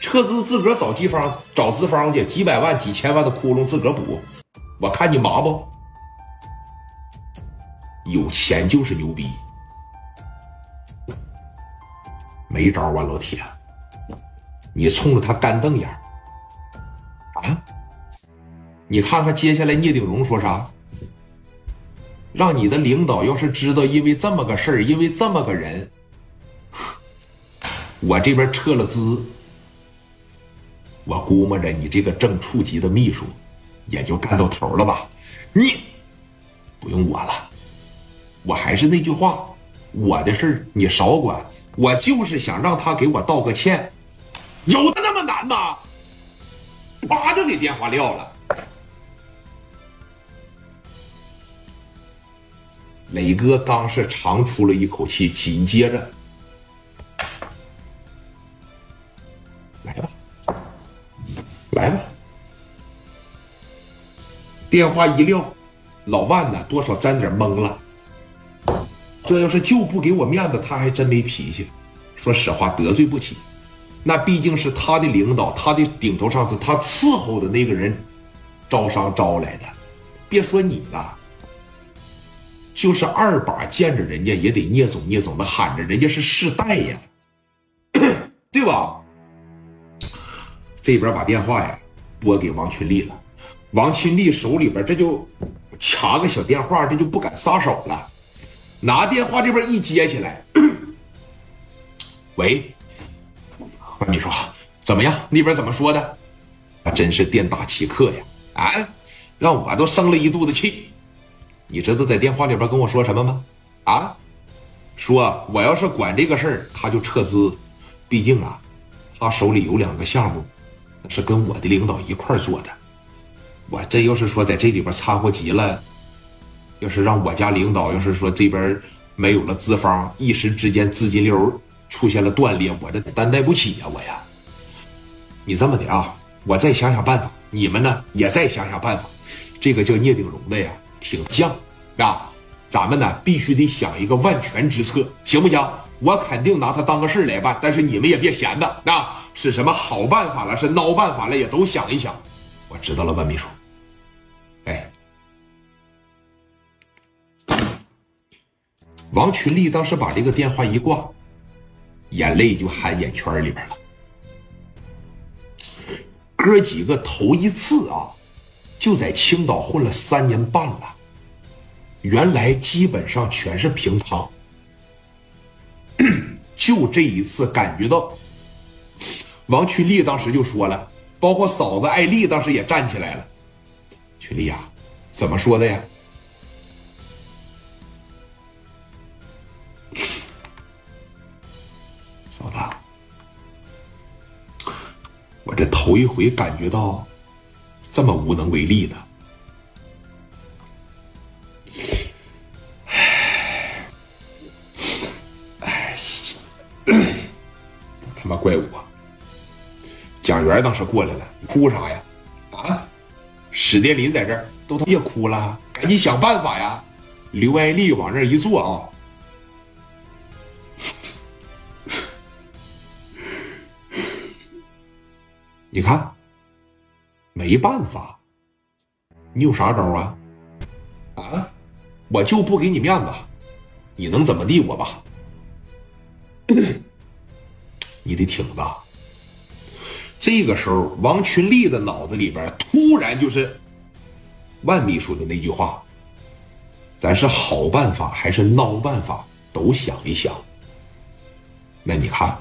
撤资自个儿找地方找资方去，几百万、几千万的窟窿自个儿补，我看你麻不？有钱就是牛逼，没招啊，老铁！你冲着他干瞪眼啊！你看看接下来聂鼎荣说啥？让你的领导要是知道因为这么个事儿，因为这么个人，我这边撤了资。我估摸着你这个正处级的秘书，也就干到头了吧？你不用我了，我还是那句话，我的事儿你少管。我就是想让他给我道个歉，有的那么难吗？啪就给电话撂了。磊哥刚是长出了一口气，紧接着。电话一撂，老万呢多少沾点懵了。这要是就不给我面子，他还真没脾气。说实话，得罪不起，那毕竟是他的领导，他的顶头上司，他伺候的那个人招商招来的。别说你了，就是二把见着人家也得聂总聂总的喊着，人家是世代呀，对吧？这边把电话呀拨给王群力了，王群力手里边这就卡个小电话，这就不敢撒手了。拿电话这边一接起来，喂，你说，怎么样？那边怎么说的？啊，真是店大欺客呀！啊，让我都生了一肚子气。你知道在电话里边跟我说什么吗？啊，说我要是管这个事儿，他就撤资。毕竟啊，他手里有两个项目。是跟我的领导一块做的，我这要是说在这里边掺和急了，要是让我家领导要是说这边没有了资方，一时之间资金流出现了断裂，我这担待不起呀，我呀。你这么的啊，我再想想办法，你们呢也再想想办法。这个叫聂鼎荣的呀，挺犟啊，咱们呢必须得想一个万全之策，行不行？我肯定拿他当个事来办，但是你们也别闲的啊。是什么好办法了？是孬办法了？也都想一想。我知道了，万秘书。王群力当时把这个电话一挂，眼泪就含眼圈里边了。哥几个头一次啊，就在青岛混了三年半了，原来基本上全是平汤，就这一次感觉到。王群力当时就说了，包括嫂子艾丽当时也站起来了。群力呀，怎么说的呀？我这头一回感觉到这么无能为力的。哎，他妈怪我！蒋元当时过来了，哭啥呀？啊，史殿林在这儿，都他别哭了，赶紧想办法呀！刘爱丽往这一坐啊，你看，没办法，你有啥招啊？啊，我就不给你面子，你能怎么地我吧？你得挺着。这个时候，王群力的脑子里边突然就是万秘书的那句话：“咱是好办法还是孬办法，都想一想。”那你看。